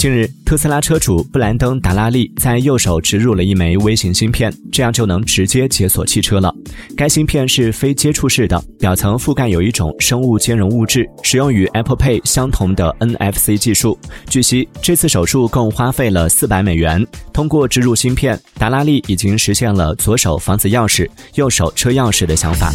近日特斯拉车主布兰登达拉利在右手植入了一枚微型芯片这样就能直接解锁汽车了。该芯片是非接触式的表层覆盖有一种生物兼容物质使用与 apple pay 相同的 nfc 技术据悉这次手术共花费了四百美元。通过植入芯片达拉利已经实现了左手房子钥匙右手车钥匙的想法。